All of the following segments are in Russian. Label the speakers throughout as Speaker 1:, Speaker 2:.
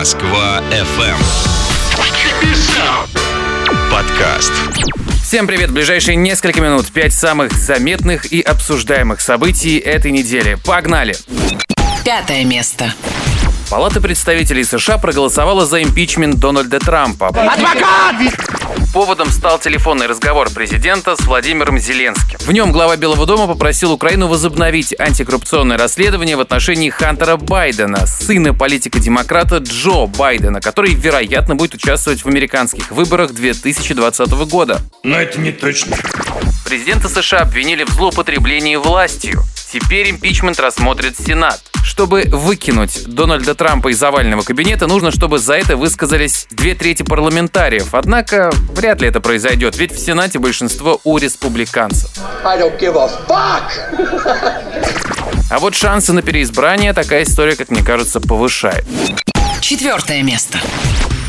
Speaker 1: Москва FM. Подкаст.
Speaker 2: Всем привет! В ближайшие несколько минут пять самых заметных и обсуждаемых событий этой недели. Погнали!
Speaker 3: Пятое место.
Speaker 2: Палата представителей США проголосовала за импичмент Дональда Трампа.
Speaker 4: Адвокат!
Speaker 2: Поводом стал телефонный разговор президента с Владимиром Зеленским. В нем глава Белого дома попросил Украину возобновить антикоррупционное расследование в отношении Хантера Байдена, сына политика-демократа Джо Байдена, который, вероятно, будет участвовать в американских выборах 2020 года.
Speaker 4: Но это не точно.
Speaker 2: Президента США обвинили в злоупотреблении властью. Теперь импичмент рассмотрит Сенат. Чтобы выкинуть Дональда Трампа из овального кабинета, нужно, чтобы за это высказались две трети парламентариев. Однако вряд ли это произойдет, ведь в Сенате большинство у республиканцев. А вот шансы на переизбрание такая история, как мне кажется, повышает.
Speaker 3: Четвертое место.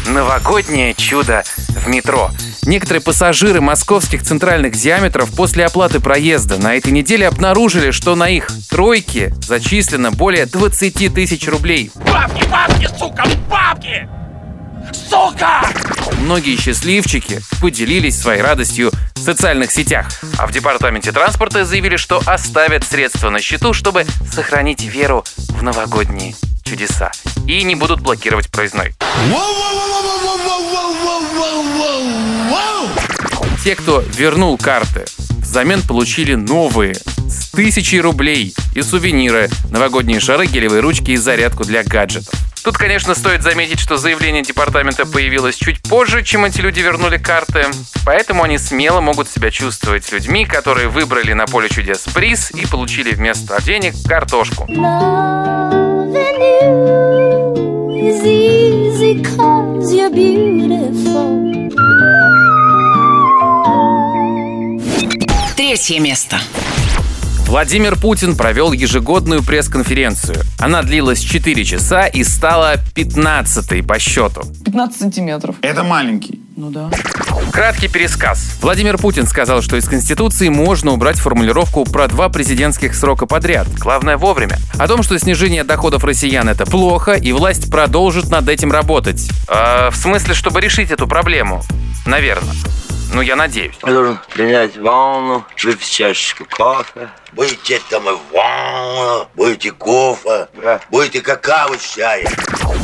Speaker 2: Новогоднее чудо в метро. Некоторые пассажиры московских центральных диаметров после оплаты проезда на этой неделе обнаружили, что на их тройке зачислено более 20 тысяч рублей.
Speaker 4: Бабки, бабки, сука, бабки! Сука!
Speaker 2: Многие счастливчики поделились своей радостью в социальных сетях. А в департаменте транспорта заявили, что оставят средства на счету, чтобы сохранить веру в новогодние чудеса. И не будут блокировать проездной. Те, кто вернул карты, взамен получили новые с тысячей рублей и сувениры, новогодние шары, гелевые ручки и зарядку для гаджетов. Тут, конечно, стоит заметить, что заявление департамента появилось чуть позже, чем эти люди вернули карты, поэтому они смело могут себя чувствовать людьми, которые выбрали на поле чудес приз и получили вместо денег картошку.
Speaker 5: Loving you is easy 'cause you're.
Speaker 3: Третье место.
Speaker 2: Владимир Путин провел ежегодную пресс-конференцию. Она длилась 4 часа и стала 15 по счету.
Speaker 6: 15 сантиметров.
Speaker 4: Это маленький.
Speaker 6: Ну да.
Speaker 2: Краткий пересказ. Владимир Путин сказал, что из Конституции можно убрать формулировку про два президентских срока подряд. Главное вовремя. О том, что снижение доходов россиян это плохо, и власть продолжит над этим работать. Э, в смысле, чтобы решить эту проблему. Наверное. Ну, я надеюсь.
Speaker 7: Я должен принять ванну, выпить чашечку кофе.
Speaker 8: Будете там и ванну, будете кофе, будете какао с чаем.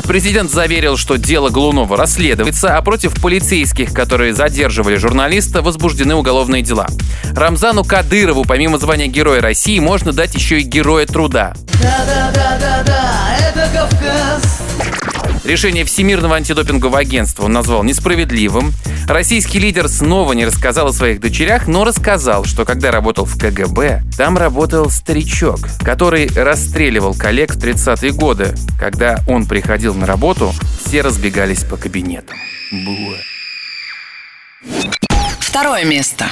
Speaker 2: Президент заверил, что дело Голунова расследуется, а против полицейских, которые задерживали журналиста, возбуждены уголовные дела. Рамзану Кадырову, помимо звания Героя России, можно дать еще и Героя Труда. Решение Всемирного антидопингового агентства он назвал несправедливым. Российский лидер снова не рассказал о своих дочерях, но рассказал, что когда работал в КГБ, там работал старичок, который расстреливал коллег в 30-е годы. Когда он приходил на работу, все разбегались по кабинетам. Буа.
Speaker 3: Второе место.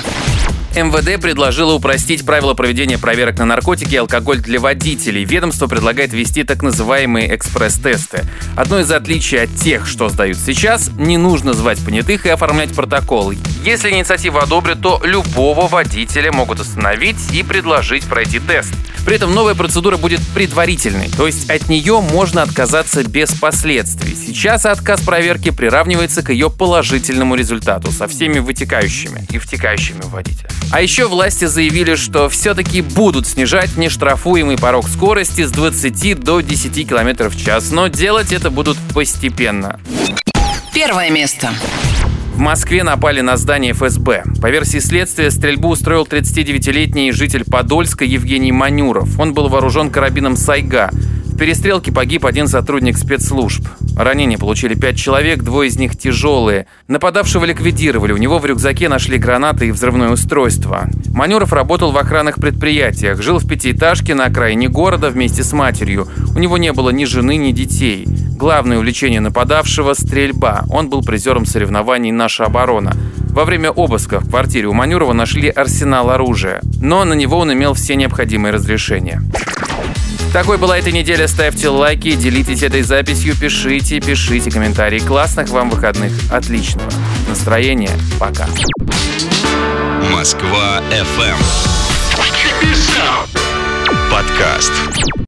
Speaker 2: МВД предложило упростить правила проведения проверок на наркотики и алкоголь для водителей. Ведомство предлагает ввести так называемые экспресс-тесты. Одно из отличий от тех, что сдают сейчас, не нужно звать понятых и оформлять протокол. Если инициативу одобрят, то любого водителя могут остановить и предложить пройти тест. При этом новая процедура будет предварительной, то есть от нее можно отказаться без последствий. Сейчас отказ проверки приравнивается к ее положительному результату со всеми вытекающими и втекающими в водителя. А еще власти заявили, что все-таки будут снижать нештрафуемый порог скорости с 20 до 10 км в час, но делать это будут постепенно.
Speaker 3: Первое место.
Speaker 2: В Москве напали на здание ФСБ. По версии следствия, стрельбу устроил 39-летний житель Подольска Евгений Манюров. Он был вооружен карабином «Сайга». В перестрелке погиб один сотрудник спецслужб. Ранения получили пять человек, двое из них тяжелые. Нападавшего ликвидировали, у него в рюкзаке нашли гранаты и взрывное устройство. Манюров работал в охранных предприятиях, жил в пятиэтажке на окраине города вместе с матерью. У него не было ни жены, ни детей. Главное увлечение нападавшего – стрельба. Он был призером соревнований «Наша оборона». Во время обыска в квартире у Манюрова нашли арсенал оружия, но на него он имел все необходимые разрешения. Такой была эта неделя. Ставьте лайки, делитесь этой записью, пишите, пишите комментарии. Классных вам выходных. Отличного настроения. Пока.
Speaker 1: Москва FM. Подкаст.